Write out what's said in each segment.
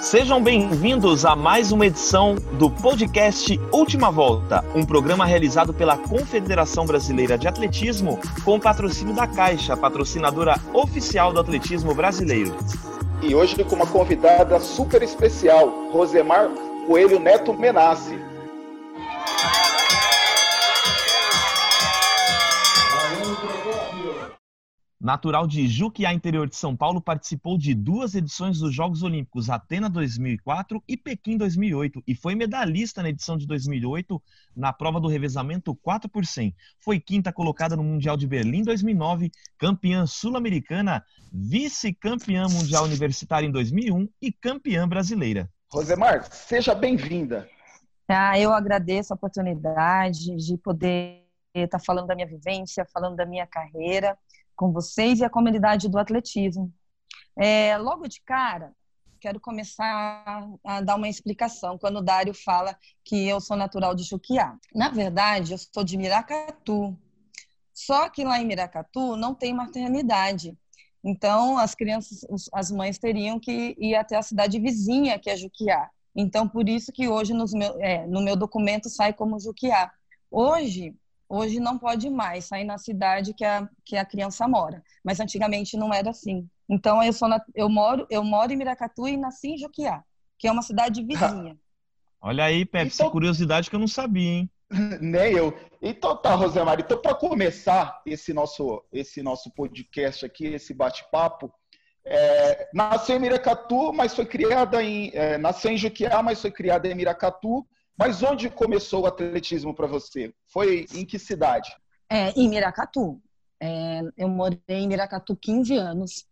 Sejam bem-vindos a mais uma edição do podcast Última Volta, um programa realizado pela Confederação Brasileira de Atletismo com patrocínio da Caixa, patrocinadora oficial do atletismo brasileiro. E hoje com uma convidada super especial, Rosemar Coelho Neto Menassi. Natural de Juquiá, interior de São Paulo, participou de duas edições dos Jogos Olímpicos, Atena 2004 e Pequim 2008, e foi medalhista na edição de 2008 na prova do revezamento 4 por 100. Foi quinta colocada no Mundial de Berlim 2009, campeã sul-americana, vice-campeã mundial universitária em 2001 e campeã brasileira. Rosemar, seja bem-vinda. Ah, eu agradeço a oportunidade de poder estar falando da minha vivência, falando da minha carreira com vocês e a comunidade do atletismo. É, logo de cara, quero começar a dar uma explicação quando o Dário fala que eu sou natural de Juquiá. Na verdade, eu sou de Miracatu. Só que lá em Miracatu não tem maternidade. Então, as crianças, as mães teriam que ir até a cidade vizinha, que é Juquiá. Então, por isso que hoje meu, é, no meu documento sai como Juquiá. Hoje, Hoje não pode mais sair na cidade que a, que a criança mora, mas antigamente não era assim. Então eu sou na, eu moro eu moro em Miracatu e nasci em Juquiá, que é uma cidade vizinha. Olha aí, Pepe, então, curiosidade que eu não sabia, hein? Nem eu. Então tá, Rosemary, então para começar esse nosso esse nosso podcast aqui, esse bate-papo, é, nasceu em Miracatu, mas foi criada em é, nasceu em Juquiá, mas foi criada em Miracatu mas onde começou o atletismo para você? Foi em que cidade? É, em Miracatu. É, eu morei em Miracatu 15 anos.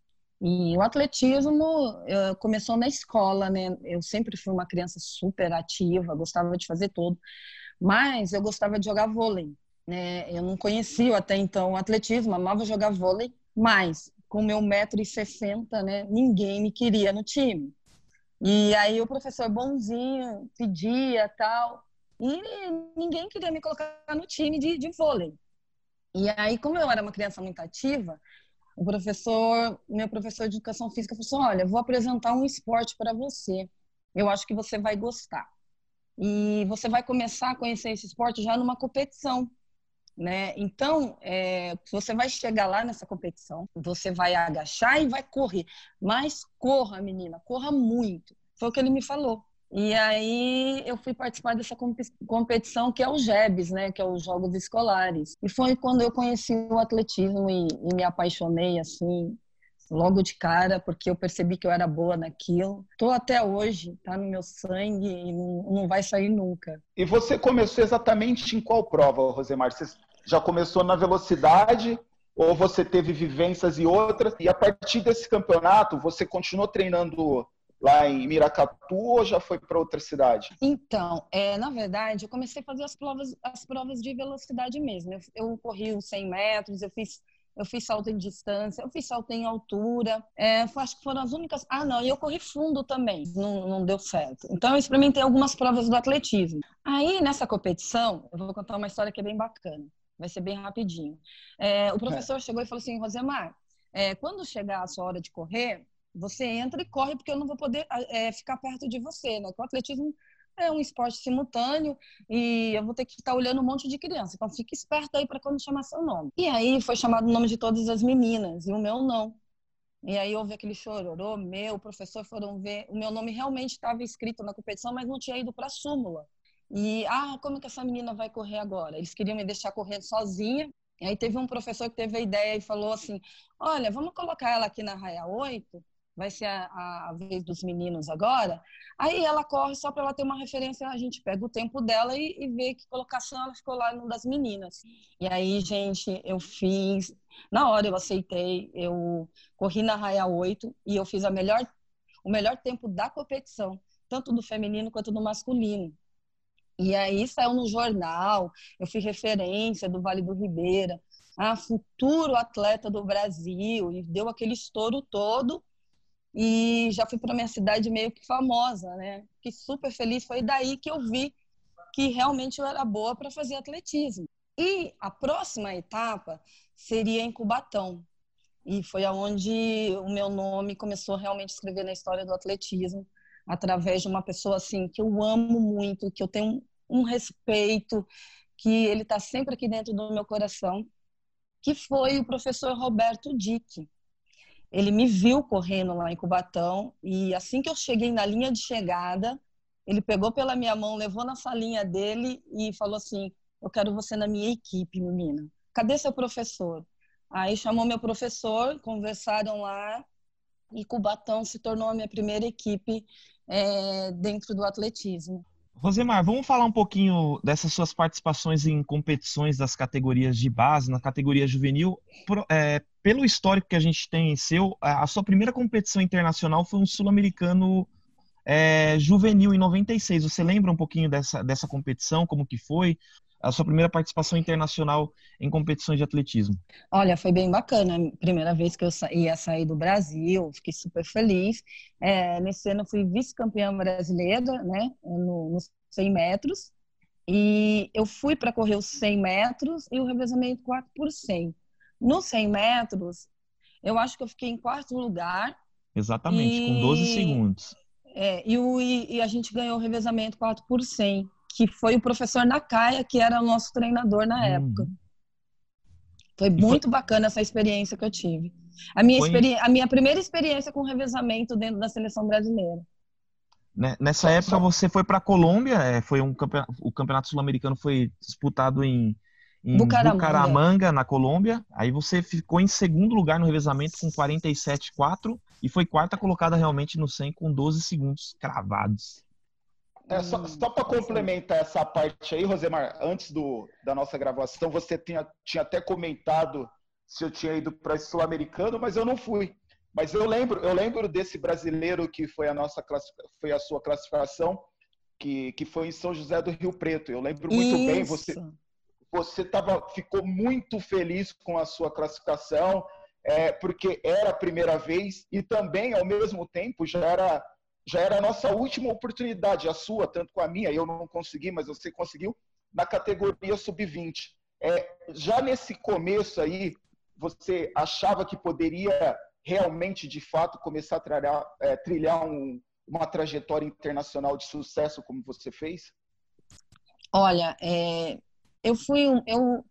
E o atletismo começou na escola, né? Eu sempre fui uma criança super ativa, gostava de fazer tudo. Mas eu gostava de jogar vôlei, né? Eu não conhecia até então o atletismo, amava jogar vôlei, mas com meu 1,60m, né, ninguém me queria no time. E aí o professor bonzinho pedia tal, e ninguém queria me colocar no time de, de vôlei. E aí, como eu era uma criança muito ativa, o professor, meu professor de educação física falou assim: olha, vou apresentar um esporte para você. Eu acho que você vai gostar. E você vai começar a conhecer esse esporte já numa competição. Né? Então, é, você vai chegar lá nessa competição, você vai agachar e vai correr. Mas corra, menina, corra muito. Foi o que ele me falou. E aí eu fui participar dessa competição que é o JEBs, né, que é os Jogos Escolares. E foi quando eu conheci o atletismo e, e me apaixonei assim, logo de cara, porque eu percebi que eu era boa naquilo. Tô até hoje, tá no meu sangue e não, vai sair nunca. E você começou exatamente em qual prova, Rosemar? Você já começou na velocidade ou você teve vivências e outras? E a partir desse campeonato, você continuou treinando lá em Miracatu ou já foi para outra cidade? Então, é, na verdade, eu comecei a fazer as provas, as provas de velocidade mesmo. Eu, eu corri os 100 metros, eu fiz eu fiz salto em distância, eu fiz salto em altura. É, acho que foram as únicas. Ah, não, e eu corri fundo também, não, não deu certo. Então, eu experimentei algumas provas do atletismo. Aí, nessa competição, eu vou contar uma história que é bem bacana, vai ser bem rapidinho. É, o professor é. chegou e falou assim: Rosemar, é, quando chegar a sua hora de correr, você entra e corre, porque eu não vou poder é, ficar perto de você, né? o atletismo é um esporte simultâneo e eu vou ter que estar olhando um monte de criança. Então fique esperto aí para quando chamar seu nome. E aí foi chamado o nome de todas as meninas e o meu não. E aí houve aquele chororô meu, o professor foram ver, o meu nome realmente estava escrito na competição, mas não tinha ido para a súmula. E ah, como que essa menina vai correr agora? Eles queriam me deixar correr sozinha. E aí teve um professor que teve a ideia e falou assim: "Olha, vamos colocar ela aqui na raia 8 vai ser a, a, vez dos meninos agora. Aí ela corre só para ela ter uma referência, a gente pega o tempo dela e, e vê que colocação ela ficou lá no das meninas. E aí, gente, eu fiz, na hora eu aceitei, eu corri na raia 8 e eu fiz a melhor, o melhor tempo da competição, tanto do feminino quanto do masculino. E aí saiu no jornal, eu fui referência do Vale do Ribeira, a futuro atleta do Brasil, e deu aquele estouro todo e já fui para minha cidade meio que famosa, né? Fiquei super feliz. Foi daí que eu vi que realmente eu era boa para fazer atletismo. E a próxima etapa seria em Cubatão. E foi aonde o meu nome começou realmente a escrever na história do atletismo, através de uma pessoa assim que eu amo muito, que eu tenho um respeito, que ele está sempre aqui dentro do meu coração, que foi o professor Roberto Dick. Ele me viu correndo lá em Cubatão e assim que eu cheguei na linha de chegada, ele pegou pela minha mão, levou na salinha dele e falou assim: "Eu quero você na minha equipe, menina. Cadê seu professor?" Aí chamou meu professor, conversaram lá e Cubatão se tornou a minha primeira equipe é, dentro do atletismo. Rosemar, vamos falar um pouquinho dessas suas participações em competições das categorias de base, na categoria juvenil. É, pelo histórico que a gente tem seu, a sua primeira competição internacional foi um sul-americano é, juvenil em 96. Você lembra um pouquinho dessa, dessa competição, como que foi? A sua primeira participação internacional em competições de atletismo? Olha, foi bem bacana. Primeira vez que eu ia sair do Brasil, fiquei super feliz. É, nesse ano fui vice-campeã brasileira, né, no, nos 100 metros. E eu fui para correr os 100 metros e o revezamento 4 por 100. Nos 100 metros, eu acho que eu fiquei em quarto lugar. Exatamente, e... com 12 segundos. É, e, o, e, e, a gente ganhou o revezamento 4 por 100, que foi o professor Nakaya, que era o nosso treinador na hum. época. Foi muito foi... bacana essa experiência que eu tive. A minha, foi... experi... a minha primeira experiência com revezamento dentro da seleção brasileira. Né, nessa época você foi para a Colômbia, é, foi um o campeonato sul-americano foi disputado em em Bucaramanga. Bucaramanga, na Colômbia. Aí você ficou em segundo lugar no revezamento com 47,4 e foi quarta colocada realmente no 100 com 12 segundos cravados. É, só, só para complementar essa parte aí, Rosemar, antes do, da nossa gravação, você tinha, tinha até comentado se eu tinha ido para Sul-Americano, mas eu não fui. Mas eu lembro, eu lembro desse brasileiro que foi a nossa foi a sua classificação, que, que foi em São José do Rio Preto. Eu lembro muito Isso. bem você você tava, ficou muito feliz com a sua classificação, é, porque era a primeira vez e também, ao mesmo tempo, já era, já era a nossa última oportunidade, a sua, tanto com a minha, eu não consegui, mas você conseguiu, na categoria sub-20. É, já nesse começo aí, você achava que poderia realmente, de fato, começar a trilhar, é, trilhar um, uma trajetória internacional de sucesso como você fez? Olha, é, eu fui eu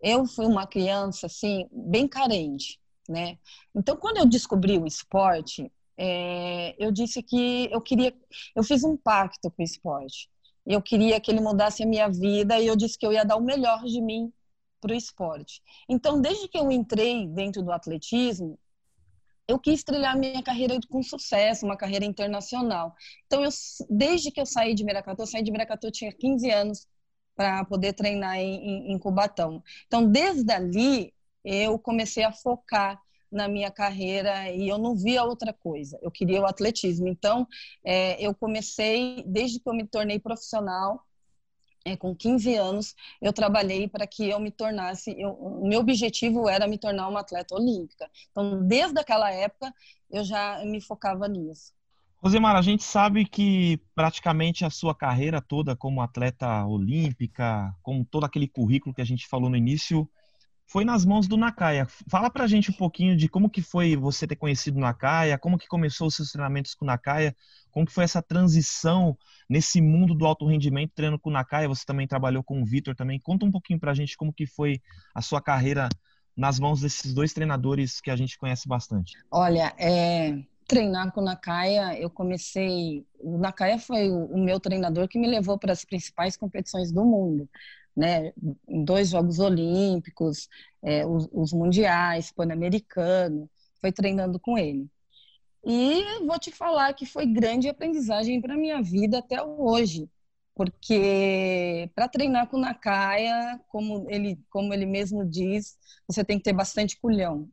eu fui uma criança assim bem carente, né? Então quando eu descobri o esporte, é, eu disse que eu queria, eu fiz um pacto com o esporte. Eu queria que ele mudasse a minha vida e eu disse que eu ia dar o melhor de mim para o esporte. Então, desde que eu entrei dentro do atletismo, eu quis trilhar minha carreira com sucesso, uma carreira internacional. Então, eu, desde que eu saí de Miracatu, eu saí de Miracatu, eu tinha 15 anos, para poder treinar em, em, em Cubatão. Então, desde ali, eu comecei a focar na minha carreira e eu não via outra coisa. Eu queria o atletismo. Então, é, eu comecei, desde que eu me tornei profissional, é, com 15 anos, eu trabalhei para que eu me tornasse. Eu, o meu objetivo era me tornar uma atleta olímpica. Então, desde aquela época, eu já me focava nisso. Rosemar, a gente sabe que praticamente a sua carreira toda como atleta olímpica, com todo aquele currículo que a gente falou no início, foi nas mãos do Nakaya. Fala pra gente um pouquinho de como que foi você ter conhecido o Nakaya, como que começou os seus treinamentos com o Nakaya, como que foi essa transição nesse mundo do alto rendimento, treinando com o Nakaya, você também trabalhou com o Vitor também. Conta um pouquinho pra gente como que foi a sua carreira nas mãos desses dois treinadores que a gente conhece bastante. Olha, é treinar com o Nakaya, eu comecei. O Nakaya foi o, meu treinador que me levou para as principais competições do mundo, né? Em dois Jogos Olímpicos, é, os, os, Mundiais, Pan-Americano, foi treinando com ele. E vou te falar que foi grande aprendizagem para minha vida até hoje, porque para treinar com o Nakaya, como ele, como ele mesmo diz, você tem que ter bastante culhão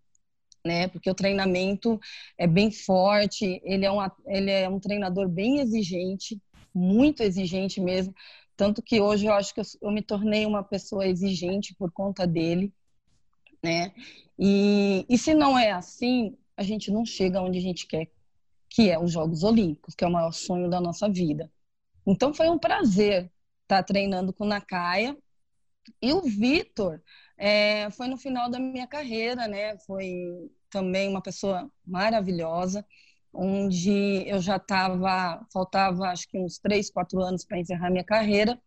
né? Porque o treinamento é bem forte, ele é um, ele é um treinador bem exigente, muito exigente mesmo. Tanto que hoje eu acho que eu, me tornei uma pessoa exigente por conta dele, né? E, e se não é assim, a gente não chega onde a gente quer, que é os Jogos Olímpicos, que é o maior sonho da nossa vida. Então foi um prazer estar treinando com o Nakaya. E o Vitor, é, foi no final da minha carreira, né? Foi também uma pessoa maravilhosa. Onde eu já estava, faltava acho que uns três, quatro anos para encerrar minha carreira,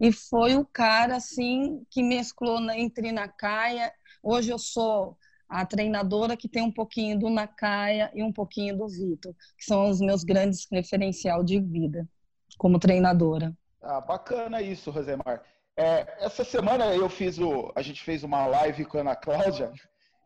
e foi o cara assim que mesclou na, entre Nakaya. Hoje eu sou a treinadora que tem um pouquinho do Nakaya e um pouquinho do Vitor, que são os meus grandes referencial de vida como treinadora. Ah, bacana isso, Rosemar. É, essa semana eu fiz o, a gente fez uma live com a Ana Cláudia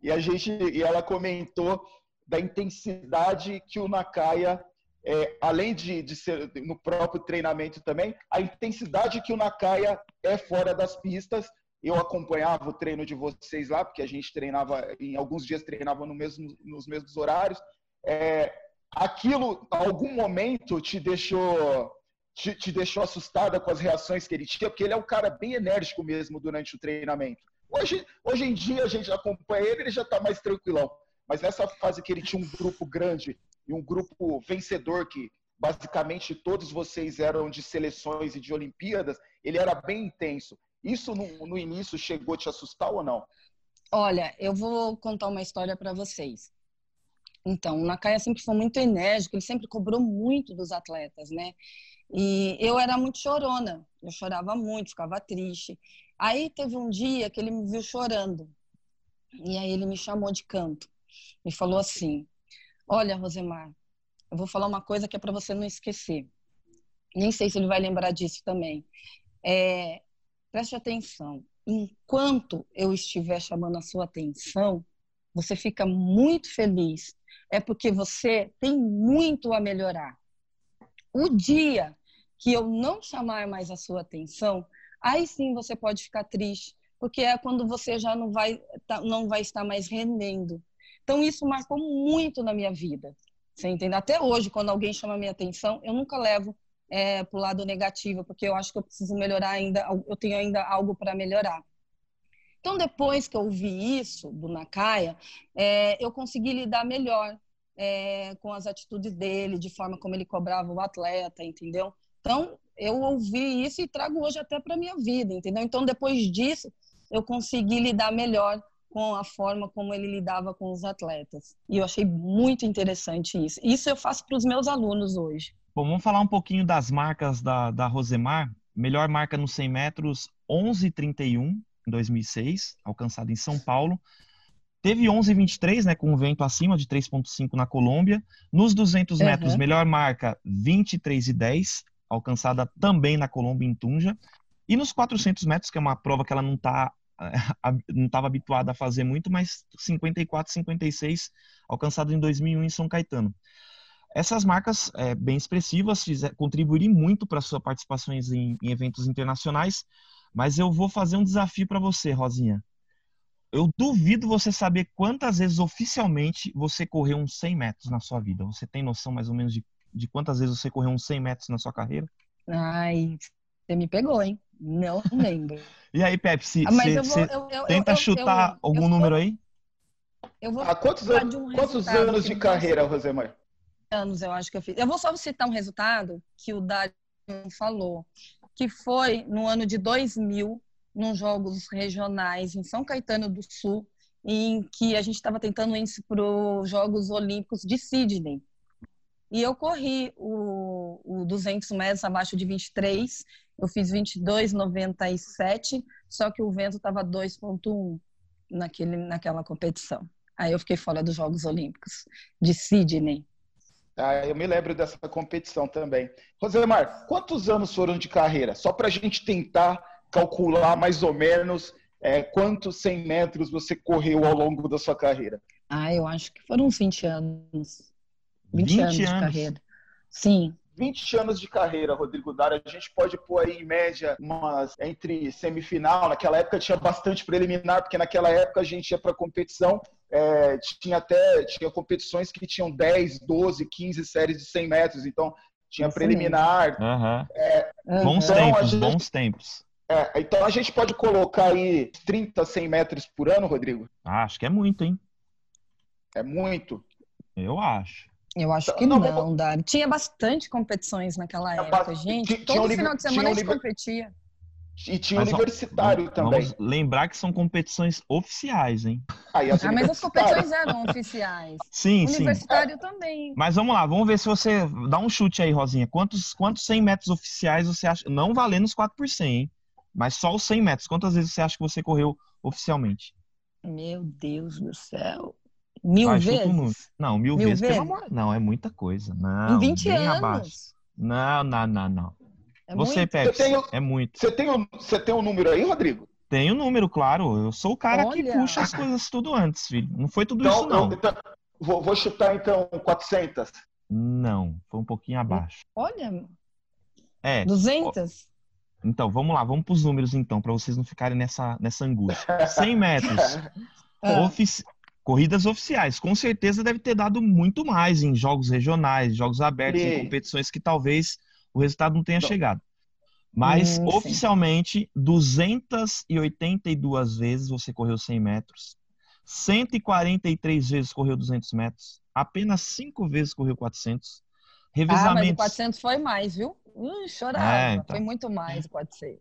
e a gente e ela comentou da intensidade que o Nakaya, é, além de, de ser no próprio treinamento também, a intensidade que o Nakaya é fora das pistas. Eu acompanhava o treino de vocês lá, porque a gente treinava, em alguns dias treinava no mesmo, nos mesmos horários. É, aquilo, algum momento, te deixou te, te, deixou assustada com as reações que ele tinha, porque ele é um cara bem enérgico mesmo durante o treinamento. Hoje, hoje em dia a gente acompanha ele, ele já está mais tranquilão. Mas nessa fase que ele tinha um grupo grande e um grupo vencedor, que basicamente todos vocês eram de seleções e de Olimpíadas, ele era bem intenso. Isso no, no início chegou a te assustar ou não? Olha, eu vou contar uma história para vocês. Então, o Nakaya sempre foi muito enérgico, ele sempre cobrou muito dos atletas, né? E eu era muito chorona, eu chorava muito, ficava triste. Aí teve um dia que ele me viu chorando, e aí ele me chamou de canto me falou assim: Olha, Rosemar, eu vou falar uma coisa que é para você não esquecer. Nem sei se ele vai lembrar disso também. É, preste atenção. Enquanto eu estiver chamando a sua atenção, você fica muito feliz. É porque você tem muito a melhorar. O dia que eu não chamar mais a sua atenção, aí sim você pode ficar triste, porque é quando você já não vai, tá, não vai estar mais rendendo. Então, isso marcou muito na minha vida. Você entende? Até hoje, quando alguém chama minha atenção, eu nunca levo é, para o lado negativo, porque eu acho que eu preciso melhorar ainda, eu tenho ainda algo para melhorar. Então, depois que eu ouvi isso do Nakaya, é, eu consegui lidar melhor é, com as atitudes dele, de forma como ele cobrava o atleta, entendeu? Então, eu ouvi isso e trago hoje até para minha vida, entendeu? Então, depois disso, eu consegui lidar melhor com a forma como ele lidava com os atletas. E eu achei muito interessante isso. Isso eu faço para os meus alunos hoje. Bom, vamos falar um pouquinho das marcas da, da Rosemar. Melhor marca nos 100 metros, 11,31 em 2006, alcançada em São Paulo. Teve 11,23, né, com um vento acima de 3,5 na Colômbia. Nos 200 metros, uhum. melhor marca, 23,10, alcançada também na Colômbia, em Tunja. E nos 400 metros, que é uma prova que ela não está não estava habituado a fazer muito, mas 54, 56 alcançado em 2001 em São Caetano. Essas marcas é, bem expressivas contribuíram muito para suas participações em, em, eventos internacionais, mas eu vou fazer um desafio para você, Rosinha. Eu duvido você saber quantas vezes oficialmente você correu uns 100 metros na sua vida. Você tem noção mais ou menos de, de quantas vezes você correu uns 100 metros na sua carreira? Ai, você me pegou, hein? Não lembro. e aí, Pepsi, você ah, tenta eu, chutar eu, algum número aí? Eu vou Há quantos, anos, um quantos anos de carreira, Rosemar? Anos, eu acho que eu fiz. Eu vou só citar um resultado que o Dário falou, que foi no ano de 2000, nos Jogos Regionais em São Caetano do Sul, em que a gente estava tentando ir para os Jogos Olímpicos de Sydney. E eu corri o, o 200 metros abaixo de 23, eu fiz 22,97, só que o vento estava 2,1 naquele, naquela competição. Aí eu fiquei fora dos Jogos Olímpicos de Sydney. Ah, eu me lembro dessa competição também. Rosemar, quantos anos foram de carreira? Só para a gente tentar calcular mais ou menos é, quantos 100 metros você correu ao longo da sua carreira. Ah, eu acho que foram uns 20 anos. 20, 20 anos, anos de carreira. Sim. 20 anos de carreira, Rodrigo Dara. A gente pode pôr aí em média umas entre semifinal. Naquela época tinha bastante preliminar, porque naquela época a gente ia para competição. É, tinha até tinha competições que tinham 10, 12, 15 séries de 100 metros. Então tinha preliminar. Uhum. É, bons então, tempos, gente, bons tempos. É, então a gente pode colocar aí 30, 100 metros por ano, Rodrigo? Ah, acho que é muito, hein? É muito. Eu acho. Eu acho que não, não Dari. Tinha bastante competições naquela época, gente. Todo final de semana a gente competia. E tinha mas, universitário vamos, também. Vamos lembrar que são competições oficiais, hein? Aí, as ah, mas as competições eram oficiais. Sim, universitário sim. também. Mas vamos lá, vamos ver se você dá um chute aí, Rosinha. Quantos, quantos 100 metros oficiais você acha? Não valendo os 4 por 100, hein? Mas só os 100 metros. Quantas vezes você acha que você correu oficialmente? Meu Deus do céu. Mil Vai, vezes? Um não, mil, mil vezes, vezes? Não, é muita coisa. Não, em 20 anos. Abaixo. Não, não, não, não. É você, Pepe, tem, é muito. Você tem, um, você tem um número aí, Rodrigo? Tem um número, claro. Eu sou o cara Olha. que puxa as coisas tudo antes, filho. Não foi tudo então, isso, não. Eu, então, vou, vou chutar, então, 400. Não, foi um pouquinho abaixo. Olha. É. 200? Então, vamos lá, vamos para os números, então, para vocês não ficarem nessa, nessa angústia. 100 metros. ah. Ofici corridas oficiais. Com certeza deve ter dado muito mais em jogos regionais, jogos abertos, e... em competições que talvez o resultado não tenha chegado. Mas, hum, oficialmente, sim. 282 vezes você correu 100 metros, 143 vezes correu 200 metros, apenas 5 vezes correu 400. Revisamento... Ah, mas 400 foi mais, viu? Uh, chorava. É, então... Foi muito mais, 400.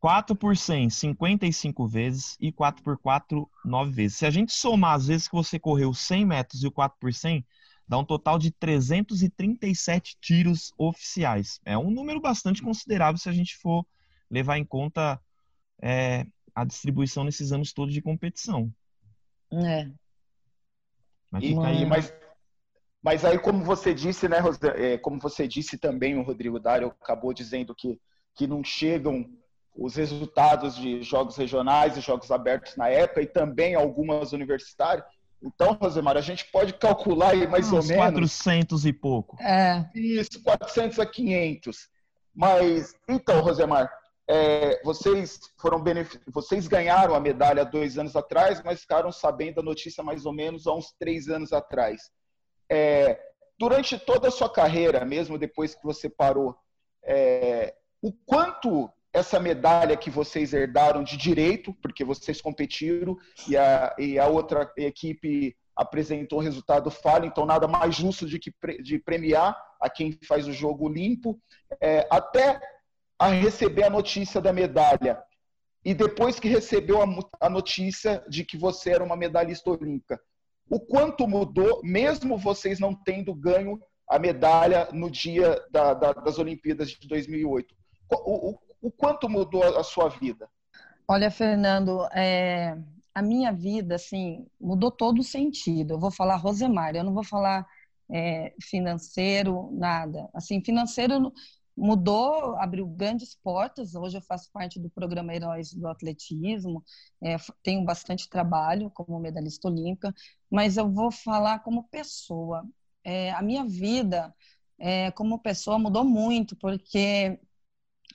4 por 100, 55 vezes e 4 por 4, 9 vezes. Se a gente somar as vezes que você correu 100 metros e o 4 por 100, dá um total de 337 tiros oficiais. É um número bastante considerável se a gente for levar em conta é, a distribuição nesses anos todos de competição. É. Mas, e, aí, mas, mas aí, como você disse, né, é, como você disse também, o Rodrigo Dário acabou dizendo que, que não chegam os resultados de jogos regionais e jogos abertos na época e também algumas universitárias. Então, Rosemar, a gente pode calcular aí mais Uns ou menos. 400 e pouco. É. Isso, 400 a 500. Mas, então, Rosemar, é, vocês foram benefic... vocês ganharam a medalha dois anos atrás, mas ficaram sabendo a notícia mais ou menos há uns três anos atrás. É, durante toda a sua carreira, mesmo depois que você parou, é, o quanto essa medalha que vocês herdaram de direito, porque vocês competiram e a, e a outra equipe apresentou um resultado falho, então nada mais justo de que de premiar a quem faz o jogo limpo, é, até a receber a notícia da medalha. E depois que recebeu a, a notícia de que você era uma medalhista olímpica, o quanto mudou, mesmo vocês não tendo ganho a medalha no dia da, da, das Olimpíadas de 2008? O, o, o quanto mudou a sua vida? Olha, Fernando, é, a minha vida, assim, mudou todo o sentido. Eu vou falar Rosemar, eu não vou falar é, financeiro, nada. Assim, financeiro mudou, abriu grandes portas. Hoje eu faço parte do programa Heróis do Atletismo, é, tenho bastante trabalho como medalhista olímpica, mas eu vou falar como pessoa. É, a minha vida é, como pessoa mudou muito, porque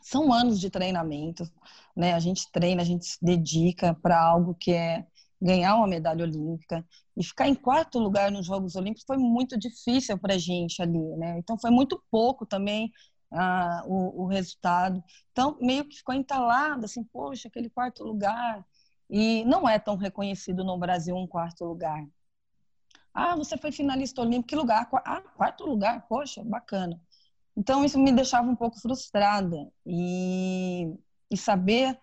são anos de treinamento, né? A gente treina, a gente se dedica para algo que é ganhar uma medalha olímpica e ficar em quarto lugar nos Jogos Olímpicos foi muito difícil para a gente ali, né? Então foi muito pouco também ah, o, o, resultado. Então meio que ficou entalado assim, poxa, aquele quarto lugar e não é tão reconhecido no Brasil um quarto lugar. Ah, você foi finalista olímpico, que lugar? Ah, quarto lugar, poxa, bacana. Então, isso me deixava um pouco frustrada. E, e saber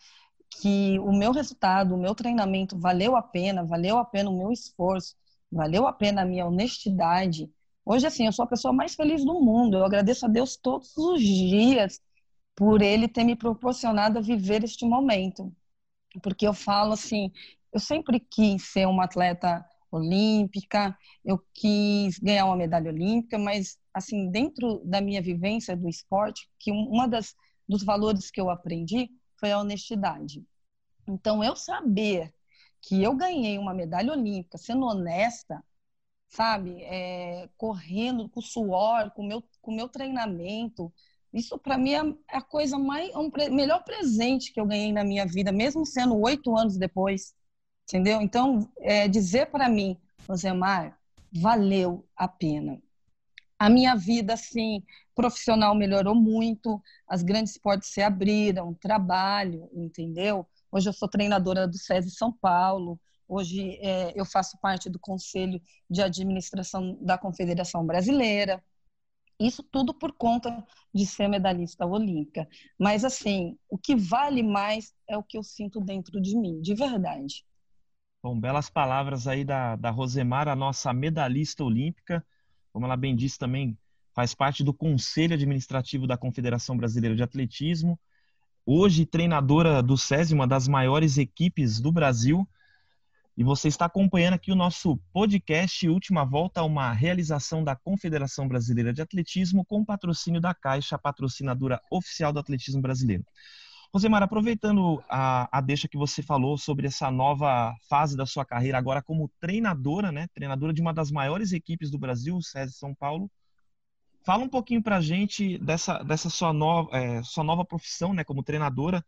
que o meu resultado, o meu treinamento valeu a pena, valeu a pena o meu esforço, valeu a pena a minha honestidade. Hoje, assim, eu sou a pessoa mais feliz do mundo. Eu agradeço a Deus todos os dias por Ele ter me proporcionado a viver este momento. Porque eu falo assim, eu sempre quis ser uma atleta olímpica, eu quis ganhar uma medalha olímpica, mas assim dentro da minha vivência do esporte, que uma das dos valores que eu aprendi foi a honestidade. Então eu saber que eu ganhei uma medalha olímpica, sendo honesta, sabe, é, correndo com suor, com meu com meu treinamento, isso para mim é a coisa mais um melhor presente que eu ganhei na minha vida, mesmo sendo oito anos depois entendeu? Então, é, dizer para mim, Rosemar, valeu a pena. A minha vida, assim, profissional melhorou muito, as grandes portas se abriram, trabalho, entendeu? Hoje eu sou treinadora do SESI São Paulo, hoje é, eu faço parte do Conselho de Administração da Confederação Brasileira. Isso tudo por conta de ser medalhista olímpica. Mas, assim, o que vale mais é o que eu sinto dentro de mim, de verdade. Bom, belas palavras aí da, da Rosemar, a nossa medalhista olímpica. Como ela bem disse também, faz parte do Conselho Administrativo da Confederação Brasileira de Atletismo. Hoje, treinadora do SESI, uma das maiores equipes do Brasil. E você está acompanhando aqui o nosso podcast Última Volta, uma realização da Confederação Brasileira de Atletismo com patrocínio da Caixa, patrocinadora oficial do atletismo brasileiro. Rosemar, aproveitando a, a deixa que você falou sobre essa nova fase da sua carreira agora como treinadora, né? Treinadora de uma das maiores equipes do Brasil, o SESI São Paulo. Fala um pouquinho pra gente dessa, dessa sua, nova, é, sua nova profissão, né? Como treinadora.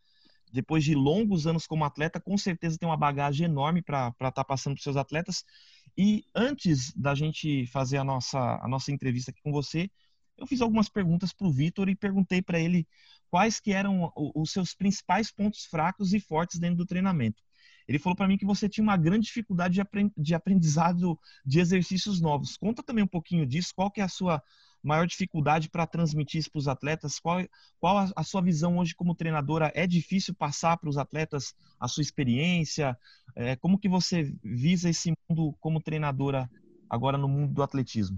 Depois de longos anos como atleta, com certeza tem uma bagagem enorme para estar tá passando para seus atletas. E antes da gente fazer a nossa, a nossa entrevista aqui com você, eu fiz algumas perguntas para o Vitor e perguntei para ele quais que eram os seus principais pontos fracos e fortes dentro do treinamento. Ele falou para mim que você tinha uma grande dificuldade de aprendizado de exercícios novos. Conta também um pouquinho disso, qual que é a sua maior dificuldade para transmitir isso para os atletas? Qual, qual a, sua visão hoje como treinadora? É difícil passar para os atletas a sua experiência? É, como que você visa esse mundo como treinadora agora no mundo do atletismo?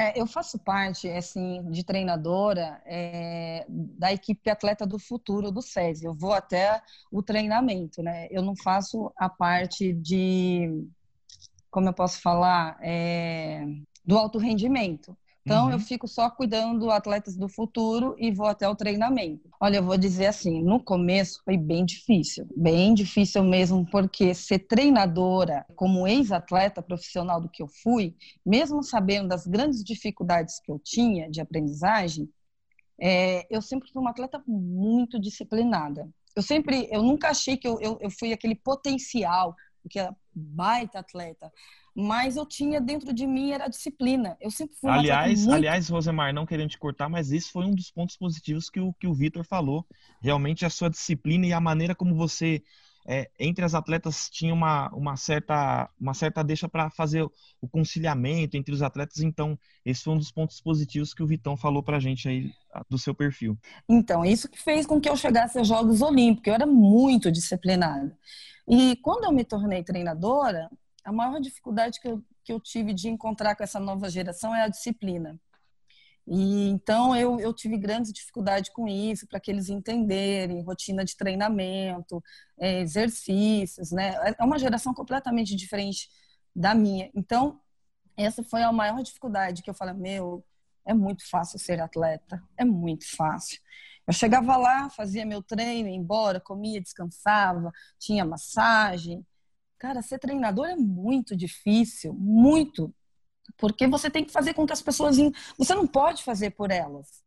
É, eu faço parte, assim, de treinadora é, da equipe Atleta do Futuro do SESI. Eu vou até o treinamento, né? Eu não faço a parte de, como eu posso falar, é, do alto rendimento. Então, uhum. eu fico só cuidando do atletas do futuro e vou até o treinamento. Olha, eu vou dizer assim, no começo foi bem difícil, bem difícil mesmo, porque ser treinadora, como ex-atleta profissional do que eu fui, mesmo sabendo das grandes dificuldades que eu tinha de aprendizagem, é, eu sempre fui uma atleta muito disciplinada. Eu sempre, eu nunca achei que eu, eu, eu fui aquele potencial, que é baita atleta mas eu tinha dentro de mim era a disciplina. Eu sempre fui aliás, muito... aliás, Rosemar, não querendo te cortar, mas esse foi um dos pontos positivos que o que o Vitor falou. Realmente a sua disciplina e a maneira como você é, entre as atletas tinha uma, uma certa uma certa deixa para fazer o conciliamento entre os atletas. Então, esse foi um dos pontos positivos que o Vitão falou para a gente aí do seu perfil. Então, isso que fez com que eu chegasse aos Jogos Olímpicos. Eu era muito disciplinada. E quando eu me tornei treinadora, a maior dificuldade que eu, que eu tive de encontrar com essa nova geração é a disciplina. E então eu, eu tive grande dificuldade com isso, para que eles entenderem rotina de treinamento, é, exercícios, né? É uma geração completamente diferente da minha. Então, essa foi a maior dificuldade que eu falei, meu, é muito fácil ser atleta, é muito fácil. Eu chegava lá, fazia meu treino, ia embora, comia, descansava, tinha massagem, Cara, ser treinador é muito difícil, muito. Porque você tem que fazer com que as pessoas. Você não pode fazer por elas.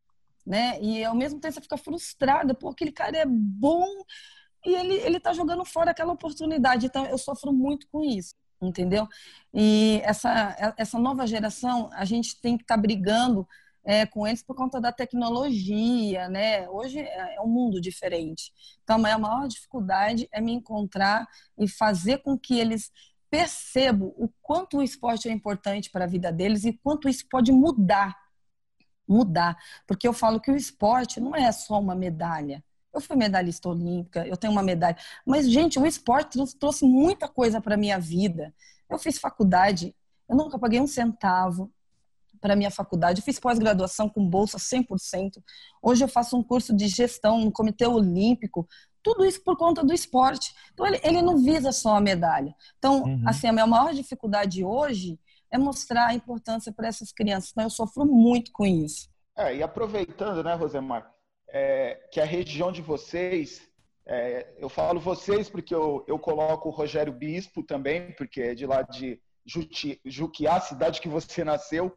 Né? E ao mesmo tempo você fica frustrada, porque aquele cara é bom e ele, ele tá jogando fora aquela oportunidade. Então eu sofro muito com isso, entendeu? E essa, essa nova geração, a gente tem que estar tá brigando é, com eles por conta da tecnologia, né? Hoje é, é um mundo diferente. Então, a maior dificuldade é me encontrar e fazer com que eles percebam o quanto o esporte é importante para a vida deles e quanto isso pode mudar. Mudar. Porque eu falo que o esporte não é só uma medalha. Eu fui medalhista olímpica, eu tenho uma medalha. Mas, gente, o esporte trouxe muita coisa para a minha vida. Eu fiz faculdade, eu nunca paguei um centavo, para minha faculdade. Eu fiz pós-graduação com bolsa 100%. Hoje eu faço um curso de gestão no Comitê Olímpico. Tudo isso por conta do esporte. Então, ele, ele não visa só a medalha. Então, uhum. assim, a minha maior dificuldade hoje é mostrar a importância para essas crianças. Então, eu sofro muito com isso. É, e aproveitando, né, Rosemar, é, que a região de vocês, é, eu falo vocês porque eu, eu coloco o Rogério Bispo também, porque é de lá de Juti, Juquiá, cidade que você nasceu,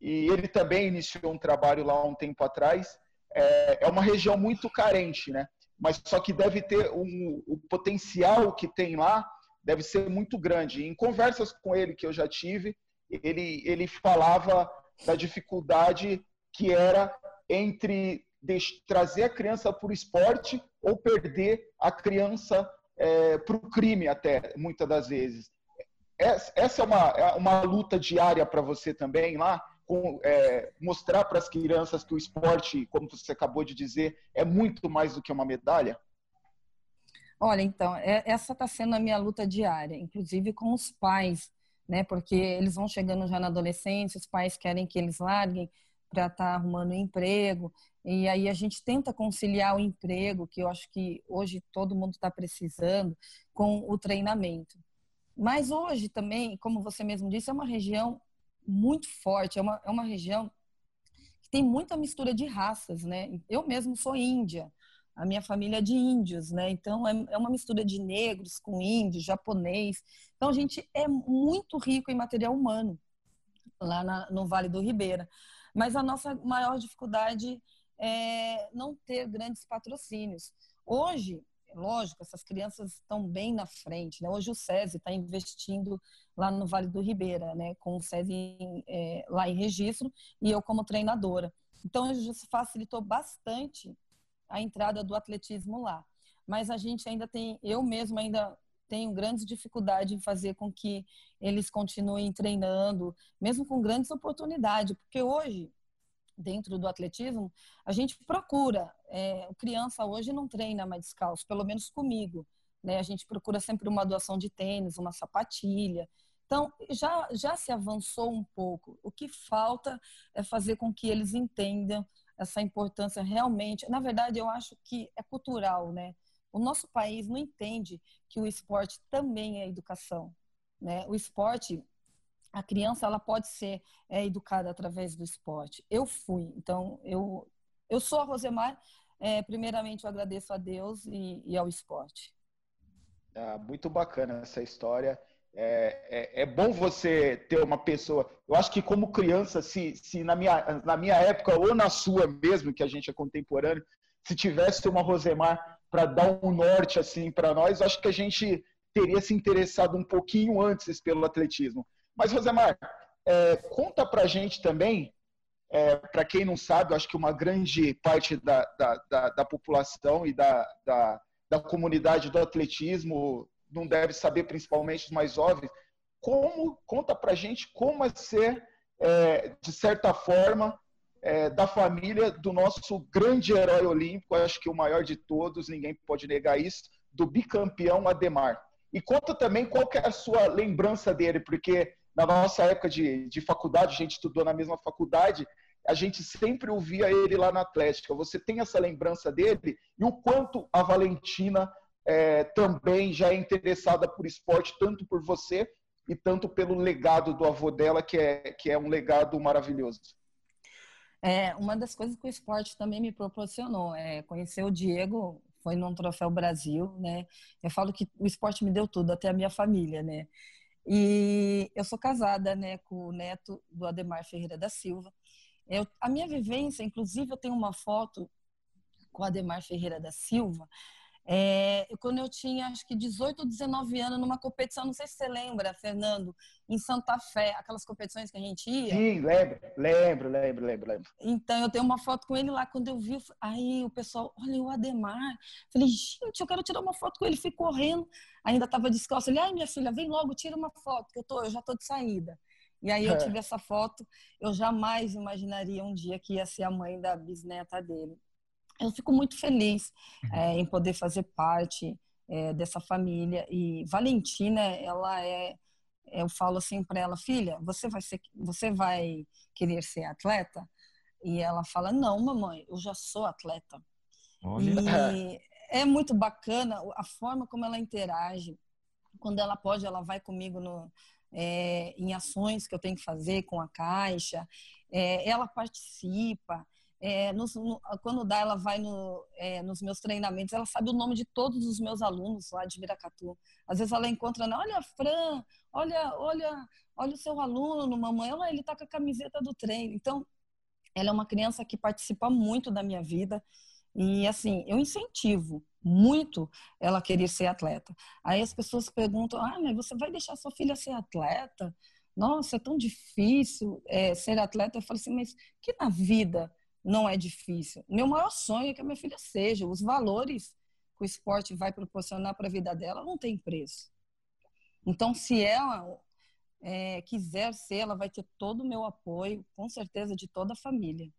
e ele também iniciou um trabalho lá um tempo atrás. É, é uma região muito carente, né? Mas só que deve ter um, o potencial que tem lá deve ser muito grande. Em conversas com ele que eu já tive, ele, ele falava da dificuldade que era entre trazer a criança para o esporte ou perder a criança é, para o crime até, muitas das vezes. Essa é uma, é uma luta diária para você também lá? Com, é, mostrar para as crianças que o esporte, como você acabou de dizer, é muito mais do que uma medalha? Olha, então, é, essa está sendo a minha luta diária, inclusive com os pais, né? Porque eles vão chegando já na adolescência, os pais querem que eles larguem para estar tá arrumando um emprego, e aí a gente tenta conciliar o emprego, que eu acho que hoje todo mundo está precisando, com o treinamento. Mas hoje também, como você mesmo disse, é uma região muito forte, é uma, é uma região que tem muita mistura de raças, né? Eu mesmo sou índia, a minha família é de índios, né? Então é, é uma mistura de negros com índios, japonês. Então a gente é muito rico em material humano lá na, no Vale do Ribeira. Mas a nossa maior dificuldade é não ter grandes patrocínios. Hoje, lógico, essas crianças estão bem na frente. Né? Hoje o SESI está investindo lá no Vale do Ribeira, né? com o SESI é, lá em registro e eu como treinadora. Então, isso facilitou bastante a entrada do atletismo lá. Mas a gente ainda tem, eu mesmo ainda tenho grandes dificuldades em fazer com que eles continuem treinando, mesmo com grandes oportunidades, porque hoje, dentro do atletismo, a gente procura. É, criança hoje não treina mais descalço, pelo menos comigo. Né? A gente procura sempre uma doação de tênis, uma sapatilha. Então, já, já se avançou um pouco. O que falta é fazer com que eles entendam essa importância realmente. Na verdade, eu acho que é cultural, né? O nosso país não entende que o esporte também é educação, né? O esporte, a criança ela pode ser é, educada através do esporte. Eu fui, então eu eu sou a Rosemar. É, primeiramente, eu agradeço a Deus e, e ao esporte. Ah, muito bacana essa história. É, é, é, bom você ter uma pessoa. Eu acho que como criança, se, se na, minha, na minha época ou na sua mesmo, que a gente é contemporâneo, se tivesse uma Rosemar para dar um norte assim para nós, acho que a gente teria se interessado um pouquinho antes pelo atletismo. Mas Rosemar, é, conta para gente também, é, para quem não sabe, acho que uma grande parte da, da, da, da população e da, da, da comunidade do atletismo não deve saber, principalmente os mais jovens, como conta para gente como é ser, é, de certa forma, é, da família do nosso grande herói olímpico, acho que o maior de todos, ninguém pode negar isso, do bicampeão Ademar. E conta também qual é a sua lembrança dele, porque na nossa época de, de faculdade, a gente estudou na mesma faculdade, a gente sempre ouvia ele lá na Atlética. Você tem essa lembrança dele e o quanto a Valentina é, também já é interessada por esporte, tanto por você e tanto pelo legado do avô dela, que é, que é um legado maravilhoso. É, uma das coisas que o esporte também me proporcionou é conhecer o Diego, foi num Troféu Brasil, né? Eu falo que o esporte me deu tudo, até a minha família, né? E eu sou casada, né, com o neto do Ademar Ferreira da Silva. Eu, a minha vivência, inclusive, eu tenho uma foto com o Ademar Ferreira da Silva, é, quando eu tinha acho que 18 ou 19 anos, numa competição, não sei se você lembra, Fernando, em Santa Fé, aquelas competições que a gente ia. Sim, lembro, lembro, lembro, lembro, lembro. Então, eu tenho uma foto com ele lá, quando eu vi, aí o pessoal, olha o Ademar. Falei, gente, eu quero tirar uma foto com ele, fui correndo, ainda estava descalço. Ele, ai, minha filha, vem logo, tira uma foto, que eu, tô, eu já tô de saída. E aí eu tive essa foto, eu jamais imaginaria um dia que ia ser a mãe da bisneta dele eu fico muito feliz é, em poder fazer parte é, dessa família. E Valentina, ela é, eu falo assim para ela, filha, você vai ser, você vai querer ser atleta? E ela fala, não, mamãe, eu já sou atleta. Olha. E é muito bacana a forma como ela interage. Quando ela pode, ela vai comigo no, é, em ações que eu tenho que fazer com a caixa. Ela participa. É, no, quando dá, ela vai no, é, nos meus treinamentos, ela sabe o nome de todos os meus alunos lá de Viracatu. Às vezes ela encontra, né, olha, Fran, olha, olha, olha o seu aluno, mamãe, olha, ele tá com a camiseta do treino. Então, ela é uma criança que participa muito da minha vida e, assim, eu incentivo muito ela querer ser atleta. Aí as pessoas perguntam, ah, mas você vai deixar sua filha ser atleta? Nossa, é tão difícil é, ser atleta. Eu falo assim, mas que na vida não é difícil. Meu maior sonho é que a minha filha seja. Os valores que o esporte vai proporcionar para a vida dela não tem preço. Então, se ela é, quiser ser, ela vai ter todo o meu apoio, com certeza, de toda a família.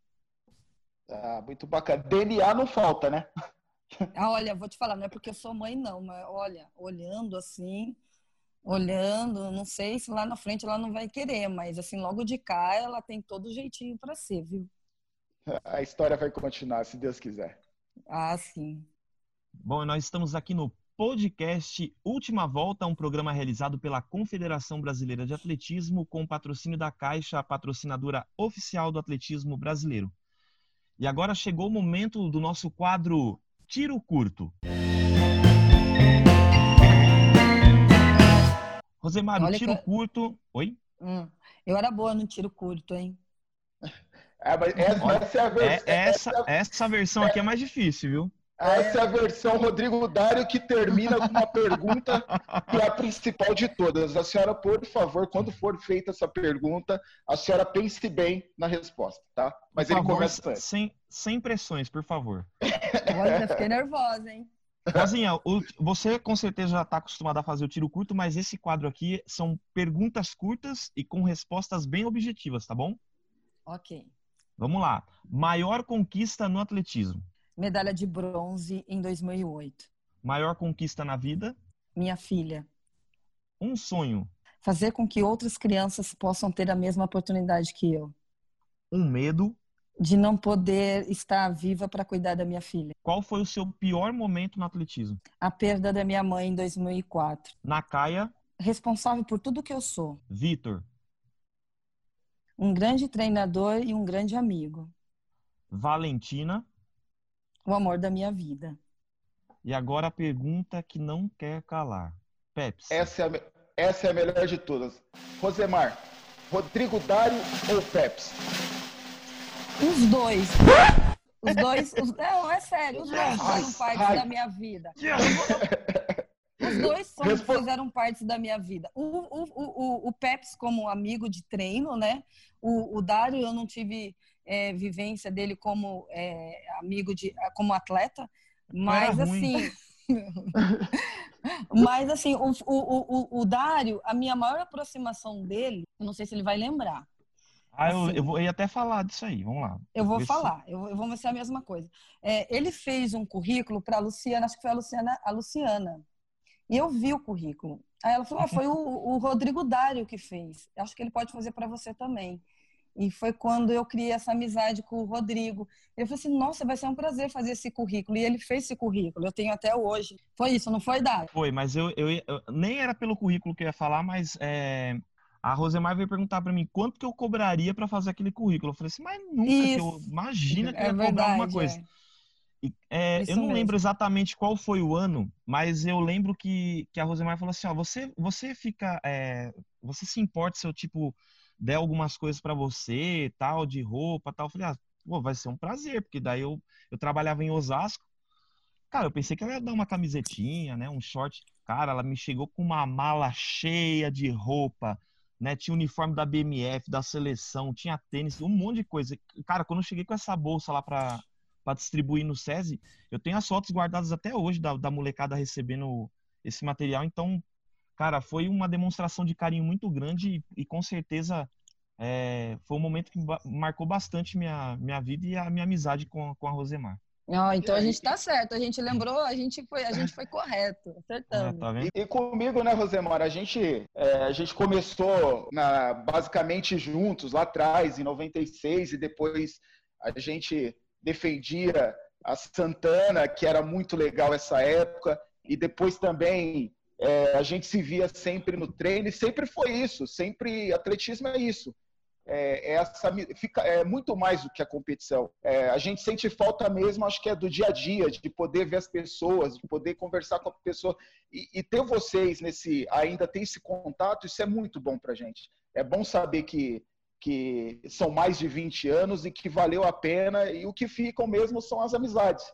Ah, muito bacana. DNA não falta, né? Ah, olha, vou te falar, não é porque eu sou mãe, não, mas olha, olhando assim, olhando, não sei se lá na frente ela não vai querer, mas assim, logo de cá ela tem todo jeitinho para ser, viu? A história vai continuar, se Deus quiser. Ah, sim. Bom, nós estamos aqui no podcast Última Volta, um programa realizado pela Confederação Brasileira de Atletismo com patrocínio da Caixa, a patrocinadora oficial do atletismo brasileiro. E agora chegou o momento do nosso quadro Tiro Curto. Rosemar, tiro que... curto. Oi? Hum, eu era boa no tiro curto, hein? É, essa, essa, é a versão, é, essa, essa versão aqui é mais difícil, viu? Essa é a versão Rodrigo Dário que termina com uma pergunta que é a principal de todas. A senhora, por favor, quando for feita essa pergunta, a senhora pense bem na resposta, tá? Mas por ele favor, começa sem, sem pressões, por favor. Olha, fiquei nervosa, hein? Rosinha, você com certeza já está acostumada a fazer o tiro curto, mas esse quadro aqui são perguntas curtas e com respostas bem objetivas, tá bom? Ok. Vamos lá. Maior conquista no atletismo? Medalha de bronze em 2008. Maior conquista na vida? Minha filha. Um sonho? Fazer com que outras crianças possam ter a mesma oportunidade que eu. Um medo? De não poder estar viva para cuidar da minha filha. Qual foi o seu pior momento no atletismo? A perda da minha mãe em 2004. Na caia? Responsável por tudo que eu sou. Vitor? Um grande treinador e um grande amigo. Valentina? O amor da minha vida. E agora a pergunta que não quer calar. Pepsi. Essa é a, essa é a melhor de todas. Rosemar, Rodrigo Dário ou Pepsi? Os dois. Os dois. Os, não, é sério. Os dois foram parte da minha vida. Os dois são, fizeram parte da minha vida. O, o, o, o Peps como amigo de treino, né? O, o Dário, eu não tive é, vivência dele como é, amigo de, como atleta, mas assim. mas assim, o, o, o, o Dário, a minha maior aproximação dele, eu não sei se ele vai lembrar. Ah, eu, assim, eu vou até falar disso aí, vamos lá. Eu vou falar, eu, eu vou é a mesma coisa. É, ele fez um currículo para a Luciana, acho que foi a Luciana, a Luciana. E eu vi o currículo. Aí ela falou: ah, foi o, o Rodrigo Dário que fez. Acho que ele pode fazer para você também. E foi quando eu criei essa amizade com o Rodrigo. Eu falei assim: nossa, vai ser um prazer fazer esse currículo. E ele fez esse currículo. Eu tenho até hoje. Foi isso, não foi, Dário? Foi, mas eu, eu, eu nem era pelo currículo que eu ia falar, mas é, a Rosemar veio perguntar para mim quanto que eu cobraria para fazer aquele currículo. Eu falei assim: mas nunca que eu imagina que eu ia é verdade, cobrar alguma coisa. É. É, eu não mesmo. lembro exatamente qual foi o ano, mas eu lembro que, que a Rosemar falou assim: ó, você, você fica. É, você se importa se eu, tipo, der algumas coisas para você, tal, de roupa, tal. Eu falei, ah, pô, vai ser um prazer, porque daí eu, eu trabalhava em Osasco. Cara, eu pensei que ela ia dar uma camisetinha, né, um short. Cara, ela me chegou com uma mala cheia de roupa, né? Tinha uniforme da BMF, da seleção, tinha tênis, um monte de coisa. Cara, quando eu cheguei com essa bolsa lá pra, para distribuir no SESI. Eu tenho as fotos guardadas até hoje da, da molecada recebendo esse material. Então, cara, foi uma demonstração de carinho muito grande e, e com certeza é, foi um momento que marcou bastante minha, minha vida e a minha amizade com, com a Rosemar. Oh, então a gente está certo, a gente lembrou, a gente foi, a gente foi correto, acertando. É, tá e, e, comigo, né, Rosemar, a gente, é, a gente começou na, basicamente juntos lá atrás, em 96, e depois a gente defendia a Santana, que era muito legal essa época, e depois também é, a gente se via sempre no treino, e sempre foi isso, sempre atletismo é isso. É, é, essa, fica, é muito mais do que a competição. É, a gente sente falta mesmo, acho que é do dia a dia, de poder ver as pessoas, de poder conversar com a pessoa. E, e ter vocês nesse, ainda ter esse contato, isso é muito bom pra gente. É bom saber que que são mais de 20 anos e que valeu a pena, e o que ficam mesmo são as amizades.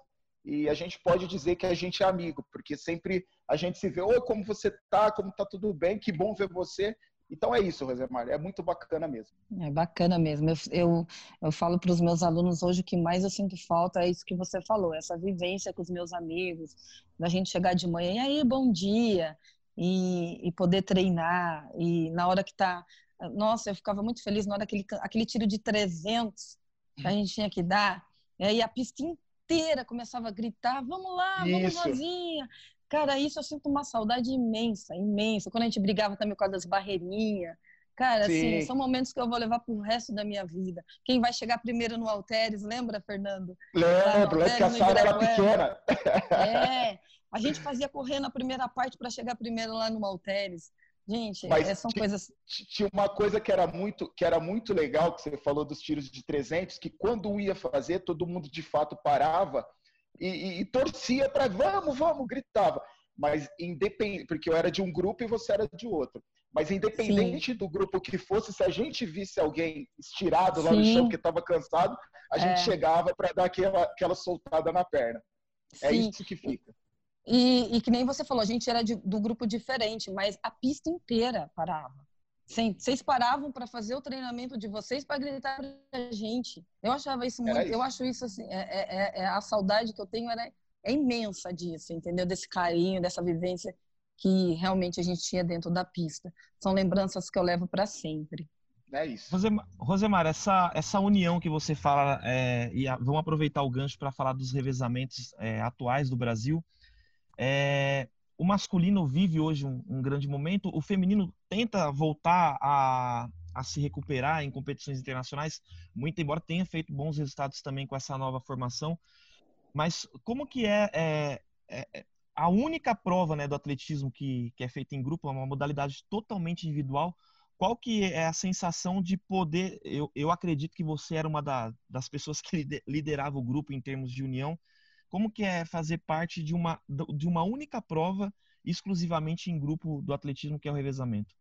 E a gente pode dizer que a gente é amigo, porque sempre a gente se vê, oi, como você tá, como tá tudo bem, que bom ver você. Então é isso, Rosemar, é muito bacana mesmo. É bacana mesmo. Eu, eu, eu falo para os meus alunos hoje que mais eu sinto falta é isso que você falou, essa vivência com os meus amigos, da gente chegar de manhã, e aí, bom dia, e, e poder treinar. E na hora que tá. Nossa, eu ficava muito feliz na hora que aquele, tiro de 300 que a gente tinha que dar. E aí a pista inteira começava a gritar: vamos lá, vamos, Rosinha. Cara, isso eu sinto uma saudade imensa, imensa. Quando a gente brigava também com das barreirinhas. Cara, assim, são momentos que eu vou levar pro resto da minha vida. Quem vai chegar primeiro no Alteres, lembra, Fernando? Lembro, lembro que a sala era pequena. É, a gente fazia correr na primeira parte para chegar primeiro lá no Alteres. Gente, Mas é, são coisas. Tinha uma coisa que era muito que era muito legal que você falou dos tiros de 300, que quando ia fazer, todo mundo de fato parava e, e, e torcia para vamos, vamos, gritava. Mas independente, porque eu era de um grupo e você era de outro. Mas independente Sim. do grupo que fosse, se a gente visse alguém estirado lá Sim. no chão que estava cansado, a gente é. chegava para dar aquela, aquela soltada na perna. É Sim. isso que fica. E, e, que nem você falou, a gente era de, do grupo diferente, mas a pista inteira parava. Sim, vocês paravam para fazer o treinamento de vocês para gritar pra gente. Eu achava isso muito. Isso. Eu acho isso assim. É, é, é, é, a saudade que eu tenho era, é imensa disso, entendeu? Desse carinho, dessa vivência que realmente a gente tinha dentro da pista. São lembranças que eu levo para sempre. É isso. Rosemar, essa, essa união que você fala, é, e a, vamos aproveitar o gancho para falar dos revezamentos é, atuais do Brasil. É, o masculino vive hoje um, um, grande momento, o feminino tenta voltar a, a se recuperar em competições internacionais, muito embora tenha feito bons resultados também com essa nova formação. Mas como que é, é, é a única prova né, do atletismo que, que é feita em grupo, é uma modalidade totalmente individual. Qual que é a sensação de poder? Eu, eu acredito que você era uma da, das pessoas que liderava o grupo em termos de união. Como que é fazer parte de uma, de uma única prova exclusivamente em grupo do atletismo, que é o revezamento?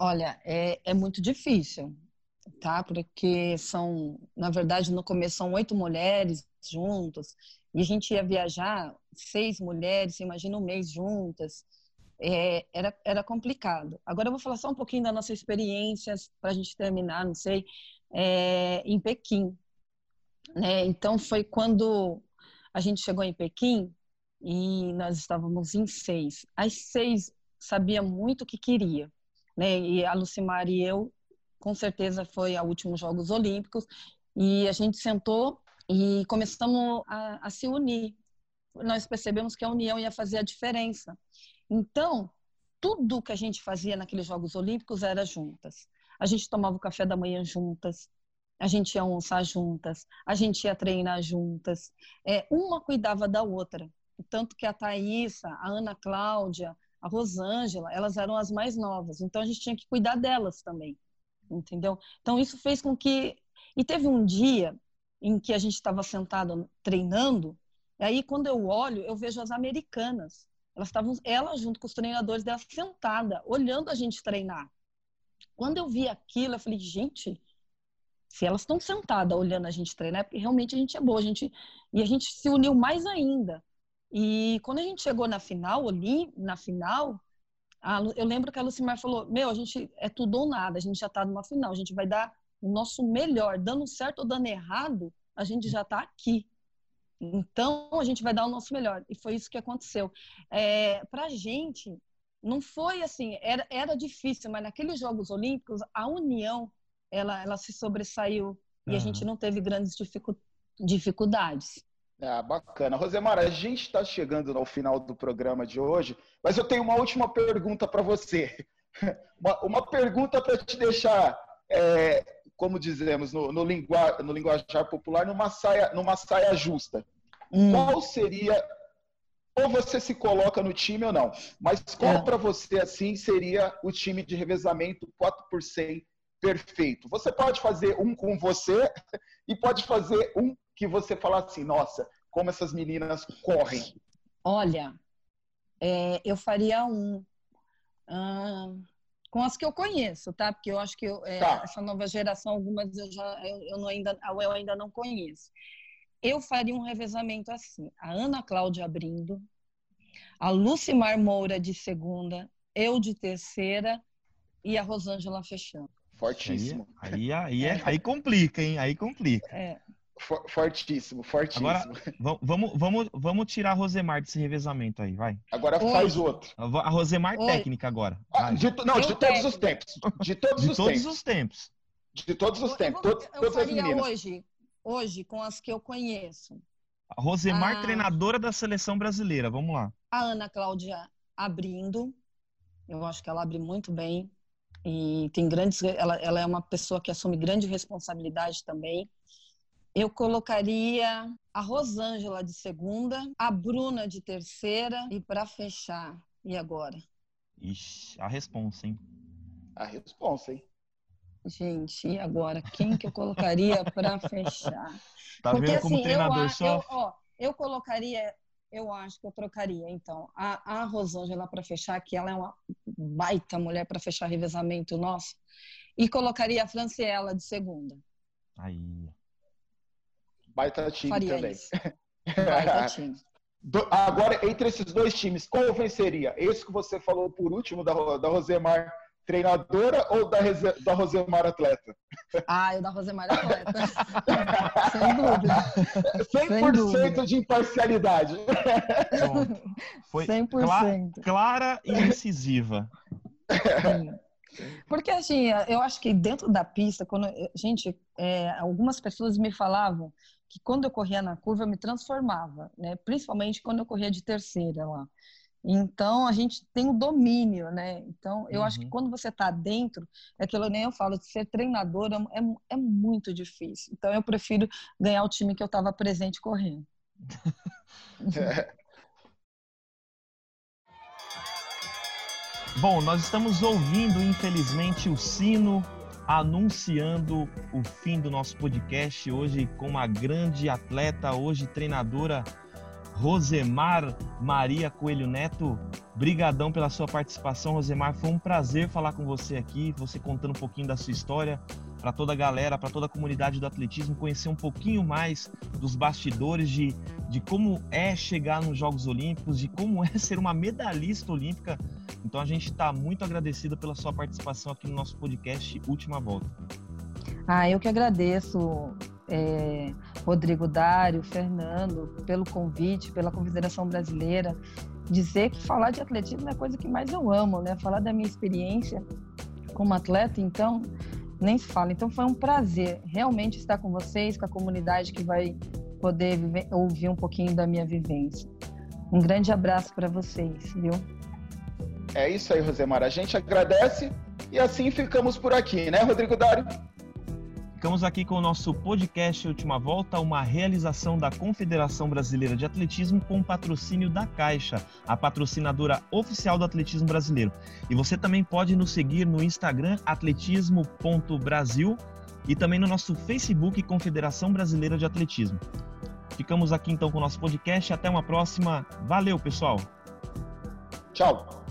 Olha, é, é muito difícil, tá? Porque são, na verdade, no começo são oito mulheres juntas e a gente ia viajar, seis mulheres, imagina um mês juntas. É, era, era complicado. Agora eu vou falar só um pouquinho da nossa experiência para a gente terminar, não sei, é, em Pequim. Né? Então foi quando a gente chegou em Pequim e nós estávamos em seis. As seis sabia muito o que queria, né? E a Lucimar e eu, com certeza, foi a últimos Jogos Olímpicos e a gente sentou e começamos a, a se unir. Nós percebemos que a união ia fazer a diferença. Então, tudo que a gente fazia naqueles Jogos Olímpicos era juntas. A gente tomava o café da manhã juntas, a gente ia almoçar juntas, a gente ia treinar juntas. É, uma cuidava da outra. Tanto que a Thaísa, a Ana Cláudia, a Rosângela, elas eram as mais novas. Então a gente tinha que cuidar delas também. Entendeu? Então isso fez com que. E teve um dia em que a gente estava sentado treinando, e aí quando eu olho, eu vejo as americanas. Elas estavam, ela junto com os treinadores dela, sentada, olhando a gente treinar. Quando eu vi aquilo, eu falei, gente, se elas estão sentadas olhando a gente treinar, é porque realmente a gente é boa. A gente, e a gente se uniu mais ainda. E quando a gente chegou na final, ali, na final, a, eu lembro que a Lucimar falou: Meu, a gente é tudo ou nada, a gente já está numa final, a gente vai dar o nosso melhor, dando certo ou dando errado, a gente já está aqui. Então, a gente vai dar o nosso melhor. E foi isso que aconteceu. É, Para a gente, não foi assim, era, era difícil, mas naqueles Jogos Olímpicos, a união, ela, ela se sobressaiu uhum. e a gente não teve grandes dificu dificuldades. Ah, bacana. Rosemara, a gente está chegando ao final do programa de hoje, mas eu tenho uma última pergunta para você. Uma, uma pergunta para te deixar é, como dizemos no, no, lingua, no linguajar popular, numa saia, numa saia justa. Hum. Qual seria ou você se coloca no time ou não. Mas qual é. para você assim seria o time de revezamento 4 por 100 perfeito? Você pode fazer um com você e pode fazer um que você fala assim, nossa, como essas meninas correm. Olha, é, eu faria um com as que eu conheço, tá? Porque eu acho que eu, é, tá. essa nova geração, algumas eu já eu, eu, não ainda, eu ainda não conheço. Eu faria um revezamento assim: a Ana Cláudia abrindo, a Lucimar Moura de segunda, eu de terceira e a Rosângela fechando. Fortíssimo. Aí, aí, aí, é, aí complica, hein? Aí complica. É. Fortíssimo, fortíssimo. Agora, vamos, vamos, vamos tirar a Rosemar desse revezamento aí, vai. Agora Oi. faz outro. A Rosemar Oi. técnica agora. Ah, de, não, de todos os tempos. De todos, de os, todos tempos. os tempos. De todos os tempos. Eu, eu, eu faria hoje, hoje, com as que eu conheço. A Rosemar, a... Ah. treinadora da seleção brasileira. Vamos lá. A Ana Cláudia abrindo. Eu acho que ela abre muito bem. E tem grandes. Ela, ela é uma pessoa que assume grande responsabilidade também. Eu colocaria a Rosângela de segunda, a Bruna de terceira e para fechar, e agora? Ixi, a responsa, hein? A responsa, hein? Gente, e agora? Quem que eu colocaria para fechar? Tá Porque, vendo como assim, treinador eu, só? Eu, ó, eu colocaria, eu acho que eu trocaria, então, a, a Rosângela para fechar, que ela é uma baita mulher para fechar revezamento nosso, e colocaria a Franciela de segunda. Aí. Baita time Faria também. Baita time. Do, agora, entre esses dois times, qual venceria? Esse que você falou por último, da, da Rosemar treinadora ou da, da Rosemar atleta? Ah, eu da Rosemar atleta. Sem dúvida. 100% dúvida. de imparcialidade. Pronto. Foi 100%. clara e incisiva. Sim. Porque, assim, eu acho que dentro da pista, quando gente, é, algumas pessoas me falavam que quando eu corria na curva eu me transformava, né? Principalmente quando eu corria de terceira lá. Então a gente tem o domínio, né? Então eu uhum. acho que uhum. quando você está dentro, é aquilo nem eu falo, ser treinadora é, é, é muito difícil. Então eu prefiro ganhar o time que eu estava presente correndo. é. Bom, nós estamos ouvindo, infelizmente, o sino anunciando o fim do nosso podcast hoje com uma grande atleta, hoje treinadora Rosemar Maria Coelho Neto. Brigadão pela sua participação, Rosemar. Foi um prazer falar com você aqui, você contando um pouquinho da sua história para toda a galera, para toda a comunidade do atletismo, conhecer um pouquinho mais dos bastidores de, de como é chegar nos Jogos Olímpicos, de como é ser uma medalhista olímpica. Então a gente está muito agradecido pela sua participação aqui no nosso podcast Última Volta. Ah, eu que agradeço, é, Rodrigo Dário, Fernando, pelo convite, pela Confederação Brasileira. Dizer que falar de atletismo é a coisa que mais eu amo, né? Falar da minha experiência como atleta, então, nem se fala. Então foi um prazer realmente estar com vocês, com a comunidade que vai poder viver, ouvir um pouquinho da minha vivência. Um grande abraço para vocês, viu? É isso aí, Rosemar. A gente agradece e assim ficamos por aqui, né, Rodrigo Dário? Ficamos aqui com o nosso podcast Última Volta, uma realização da Confederação Brasileira de Atletismo com patrocínio da Caixa, a patrocinadora oficial do atletismo brasileiro. E você também pode nos seguir no Instagram atletismo.brasil e também no nosso Facebook Confederação Brasileira de Atletismo. Ficamos aqui então com o nosso podcast. Até uma próxima. Valeu, pessoal. Tchau.